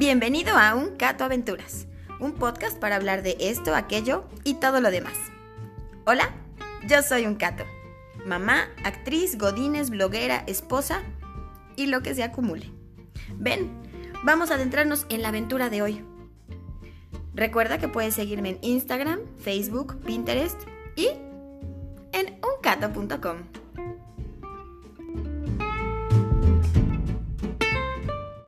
Bienvenido a Un Cato Aventuras, un podcast para hablar de esto, aquello y todo lo demás. Hola, yo soy un Cato, mamá, actriz, godines, bloguera, esposa y lo que se acumule. Ven, vamos a adentrarnos en la aventura de hoy. Recuerda que puedes seguirme en Instagram, Facebook, Pinterest y en uncato.com.